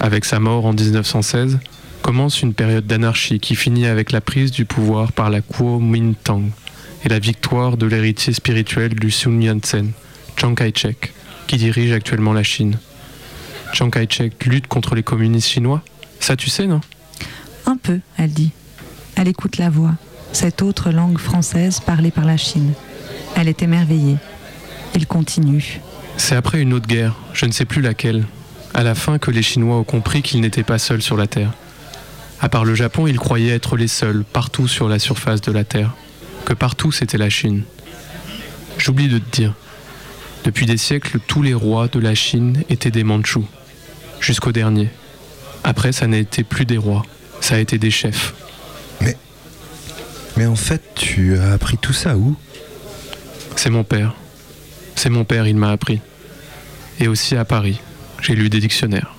Avec sa mort en 1916, commence une période d'anarchie qui finit avec la prise du pouvoir par la Kuomintang et la victoire de l'héritier spirituel du Sun Yat-sen, Chiang Kai-shek, qui dirige actuellement la Chine. Chiang Kai-shek lutte contre les communistes chinois Ça tu sais, non? Un peu, elle dit. Elle écoute la voix, cette autre langue française parlée par la Chine. Elle est émerveillée. Il continue. C'est après une autre guerre, je ne sais plus laquelle, à la fin que les Chinois ont compris qu'ils n'étaient pas seuls sur la Terre. À part le Japon, ils croyaient être les seuls partout sur la surface de la Terre, que partout c'était la Chine. J'oublie de te dire, depuis des siècles, tous les rois de la Chine étaient des Mandchous, jusqu'au dernier. Après, ça n'a été plus des rois, ça a été des chefs. Mais. Mais en fait, tu as appris tout ça où? C'est mon père. C'est mon père, il m'a appris. Et aussi à Paris. J'ai lu des dictionnaires.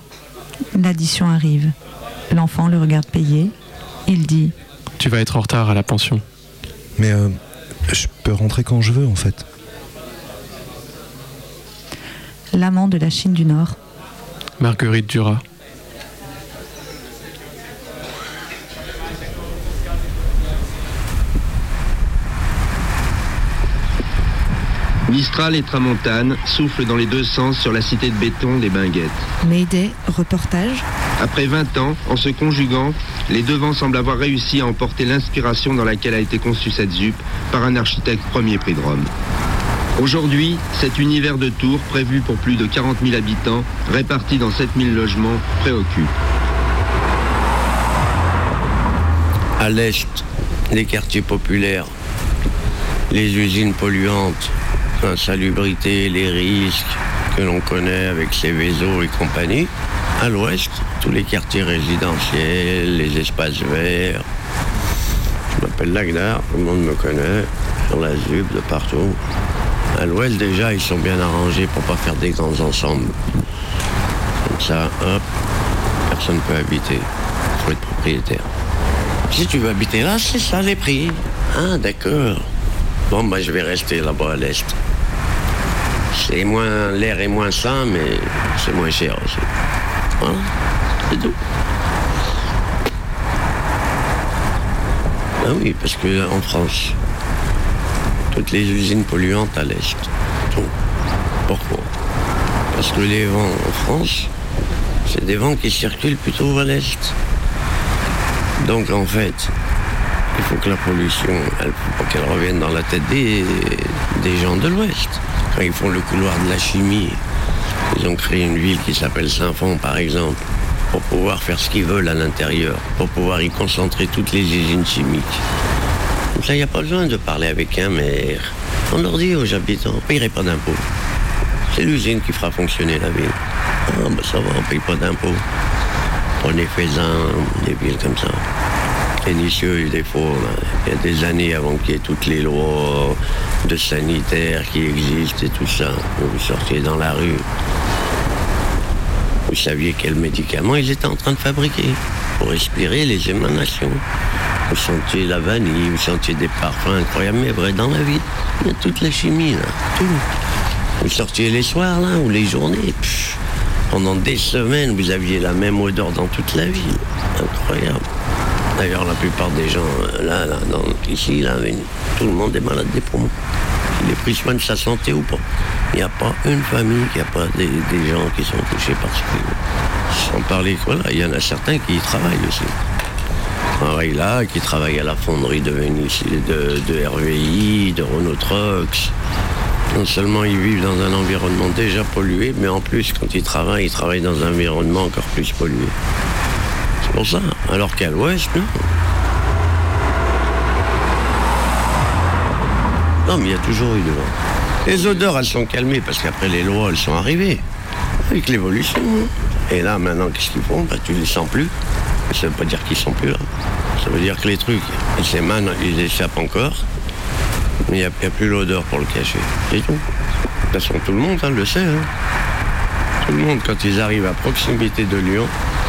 L'addition arrive. L'enfant le regarde payer. Il dit Tu vas être en retard à la pension. Mais euh, je peux rentrer quand je veux en fait. L'amant de la Chine du Nord. Marguerite Duras. Mistral et Tramontane soufflent dans les deux sens sur la cité de béton des Binguettes. Mayday, reportage. Après 20 ans, en se conjuguant, les deux vents semblent avoir réussi à emporter l'inspiration dans laquelle a été conçue cette ZUP par un architecte premier prix de Rome. Aujourd'hui, cet univers de tours, prévu pour plus de 40 000 habitants, répartis dans 7 000 logements, préoccupe. À l'est, les quartiers populaires, les usines polluantes, l'insalubrité, les risques que l'on connaît avec ces vaisseaux et compagnie. À l'ouest, tous les quartiers résidentiels, les espaces verts. Je m'appelle Lagdar, tout le monde me connaît, sur la ZUB, de partout. À l'ouest, déjà, ils sont bien arrangés pour pas faire des grands ensembles. Comme ça, hop, personne ne peut habiter. Il faut être propriétaire. Si tu veux habiter là, c'est ça les prix. Ah, d'accord. Bon, bah, je vais rester là-bas à l'est. C'est moins, l'air est moins sain, mais c'est moins cher aussi. Voilà, c'est tout. Ah oui, parce que en France, toutes les usines polluantes à l'est. Pourquoi? Parce que les vents en France, c'est des vents qui circulent plutôt à l'est. Donc en fait, il faut que la pollution, elle, pour qu'elle revienne dans la tête des, des gens de l'Ouest. Quand ils font le couloir de la chimie, ils ont créé une ville qui s'appelle Saint-Fond, par exemple, pour pouvoir faire ce qu'ils veulent à l'intérieur, pour pouvoir y concentrer toutes les usines chimiques. Ça, il n'y a pas besoin de parler avec un maire. On leur dit aux habitants, on ne payerait pas d'impôts. C'est l'usine qui fera fonctionner la ville. Ah, ben ça va, on ne paye pas d'impôts. Prenez Faisin, des villes comme ça. Ténitieux, des fois, il y a des années avant qu'il y ait toutes les lois de sanitaire qui existent et tout ça. Vous sortiez dans la rue. Vous saviez quels médicaments ils étaient en train de fabriquer pour respirer les émanations. Vous sentiez la vanille, vous sentiez des parfums incroyables, mais vrai dans la vie. Il y a toute la chimie, là, tout. Vous sortiez les soirs, là, ou les journées. pendant des semaines, vous aviez la même odeur dans toute la ville. Incroyable. D'ailleurs, la plupart des gens, euh, là, là, ici, là, tout le monde est malade des poumons. Il est pris soin de sa santé ou pas. Il n'y a pas une famille qui n'a pas des, gens qui sont touchés par ce. Sans parler, voilà, il y en a certains qui y travaillent aussi. Pareil là, qui travaillent à la fonderie de, Vénice- de, de RVI, de Renault Trucks. Non seulement ils vivent dans un environnement déjà pollué, mais en plus, quand ils travaillent, ils travaillent dans un environnement encore plus pollué. C'est pour ça. Alors qu'à l'ouest, non. Non, mais il y a toujours eu de vent. Les odeurs, elles sont calmées parce qu'après les lois, elles sont arrivées. Avec l'évolution. hein. Et là, maintenant, qu'est-ce qu'ils font? Bah, Tu les sens plus. Ça veut pas dire qu'ils sont plus là. Ça veut dire que les trucs, ils s'émanent, ils échappent encore. Mais il n'y a plus l'odeur pour le cacher. C'est tout. De toute façon, tout le monde hein, le sait. hein. Tout le monde, quand ils arrivent à proximité de Lyon,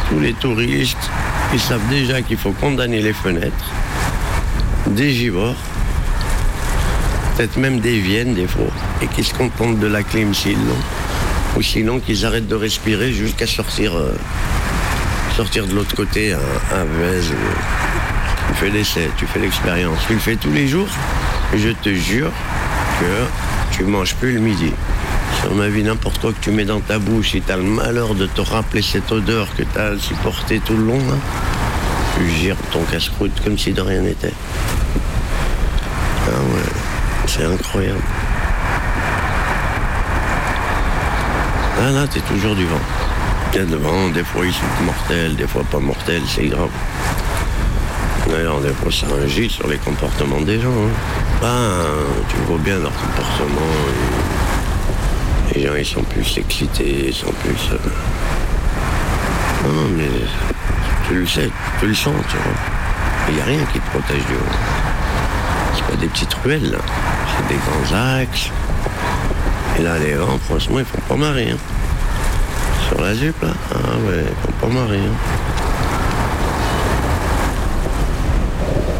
tous les touristes, ils savent déjà qu'il faut condamner les fenêtres, des givors, peut-être même des viennes des fois, et qu'ils se contentent de la clim s'ils l'ont, ou sinon qu'ils arrêtent de respirer jusqu'à sortir, euh, sortir de l'autre côté un, un Vez Tu fais l'essai, tu fais l'expérience, tu le fais tous les jours, je te jure que tu manges plus le midi. Sur ma vie, n'importe quoi que tu mets dans ta bouche, si tu as le malheur de te rappeler cette odeur que tu as supportée tout le long, là, tu gires ton casse-croûte comme si de rien n'était. Ah ouais, c'est incroyable. Ah là, t'es toujours du vent. Il y a de vent, des fois ils sont mortels, des fois pas mortels, c'est grave. D'ailleurs, des fois ça agit sur les comportements des gens. hein. Ben, tu vois bien leur comportement. Les gens, ils sont plus excités, ils sont plus... euh, Non, mais tu le sais, tu le sens, tu vois. Il n'y a rien qui te protège du vent. C'est pas des petites ruelles. C'est des grands axes. Et là, les vents, franchement, ils font pas marrer. hein. La ZUP, là, ah ouais, font pas marrer. hein.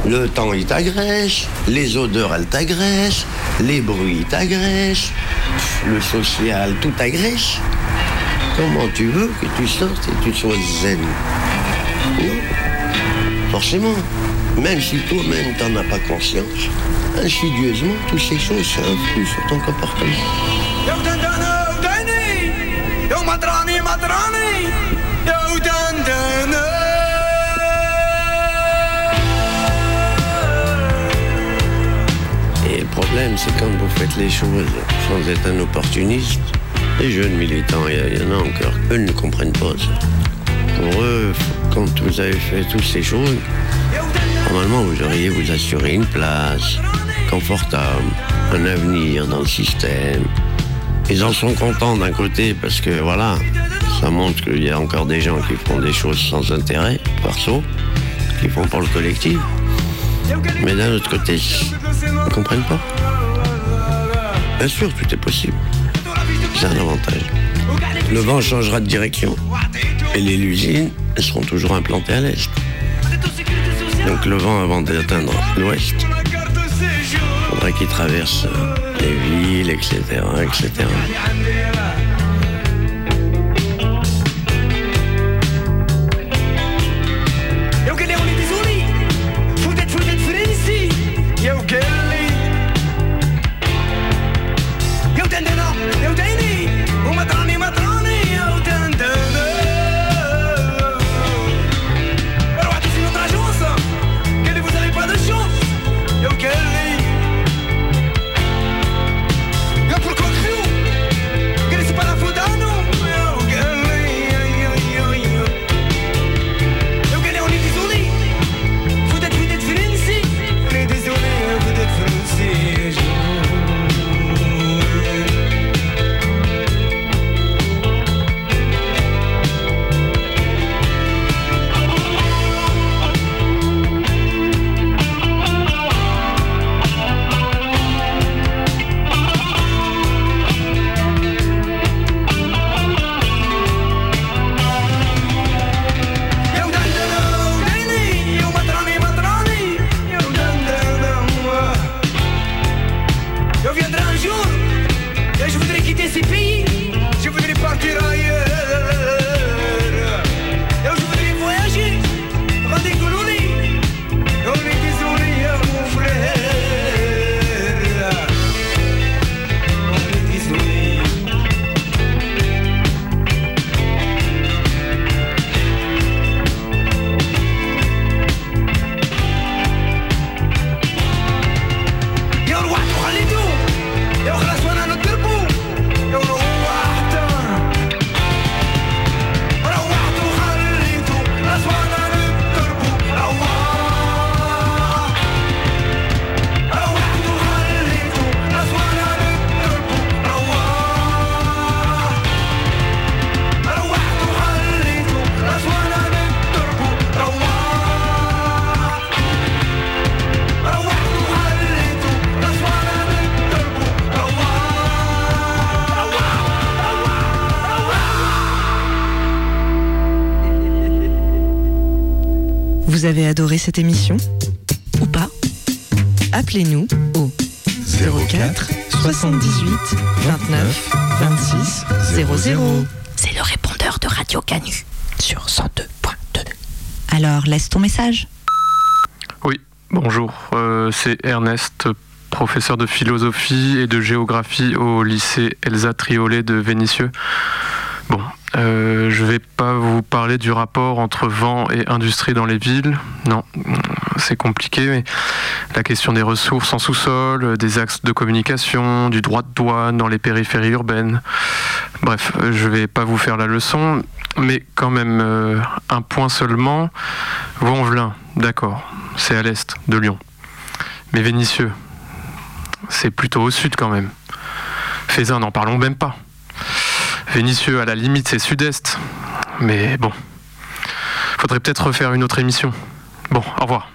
Le temps, il t'agresse, les odeurs, elles t'agressent, les bruits, ils t'agressent, le social, tout t'agresse. Comment tu veux que tu sortes et tu sois zen? Non. Forcément. Même si toi-même t'en as pas conscience, insidieusement, toutes ces choses, ça influe sur ton comportement. Et le problème, c'est quand vous faites les choses sans être un opportuniste, les jeunes militants, il y, en a encore, eux ne comprennent pas ça. Pour eux, quand vous avez fait toutes ces choses, normalement vous auriez vous assurer une place confortable, un avenir dans le système. Ils en sont contents d'un côté parce que voilà, ça montre qu'il y a encore des gens qui font des choses sans intérêt, perso, qui font pour le collectif. Mais d'un autre côté, ils ne comprennent pas. Bien sûr, tout est possible. C'est un avantage. Le vent changera de direction. Et les usines, seront toujours implantées à l'est. Donc le vent, avant d'atteindre l'ouest, il faudrait qu'il traverse euh, les villes, etc., etc. adoré cette émission Ou pas Appelez-nous au 04 78 29 26 00. C'est le répondeur de Radio Canu sur 102.2. Alors laisse ton message. Oui, bonjour. Euh, c'est Ernest, professeur de philosophie et de géographie au lycée Elsa Triolet de Vénissieux. Bon, euh, je vais pas vous parler du rapport entre vent et industrie dans les villes. Non, c'est compliqué, mais la question des ressources en sous-sol, des axes de communication, du droit de douane dans les périphéries urbaines. Bref, je vais pas vous faire la leçon, mais quand même euh, un point seulement. Vaux-en-Velin, d'accord, c'est à l'est de Lyon. Mais Vénissieux, c'est plutôt au sud quand même. Fézin, n'en parlons même pas. Vénitieux, à la limite, c'est sud-est. Mais bon, faudrait peut-être refaire une autre émission. Bon, au revoir.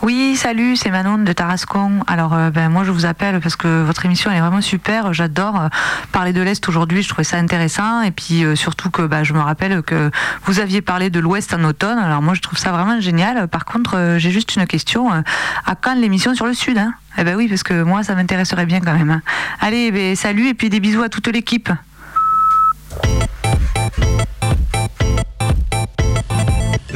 Oui, salut, c'est Manon de Tarascon. Alors, euh, ben, moi, je vous appelle parce que votre émission est vraiment super. J'adore euh, parler de l'Est aujourd'hui. Je trouvais ça intéressant. Et puis, euh, surtout que bah, je me rappelle que vous aviez parlé de l'Ouest en automne. Alors, moi, je trouve ça vraiment génial. Par contre, j'ai juste une question. À quand l'émission sur le Sud hein? Eh ben oui, parce que moi, ça m'intéresserait bien quand même. hein. Allez, ben, salut et puis des bisous à toute l'équipe.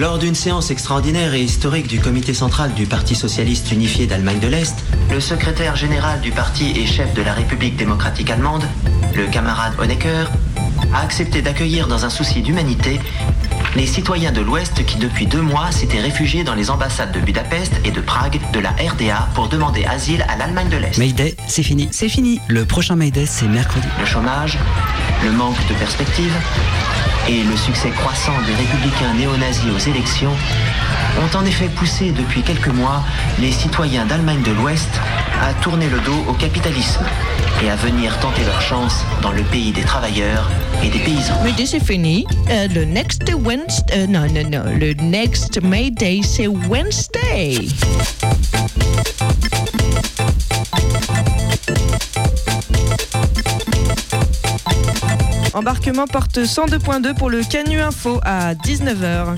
Lors d'une séance extraordinaire et historique du comité central du Parti socialiste unifié d'Allemagne de l'Est, le secrétaire général du parti et chef de la République démocratique allemande, le camarade Honecker, a accepté d'accueillir dans un souci d'humanité les citoyens de l'Ouest qui depuis deux mois s'étaient réfugiés dans les ambassades de Budapest et de Prague de la RDA pour demander asile à l'Allemagne de l'Est. Mayday, c'est fini. C'est fini. Le prochain Mayday, c'est mercredi. Le chômage, le manque de perspective et le succès croissant des républicains néo-nazis aux élections ont en effet poussé depuis quelques mois les citoyens d'Allemagne de l'Ouest à tourner le dos au capitalisme et à venir tenter leur chance dans le pays des travailleurs et des paysans. Mais c'est fini. Euh, le next Euh, non, non, non. Le next May Day, c'est Wednesday. Embarquement porte 102.2 pour le Canu Info à 19h.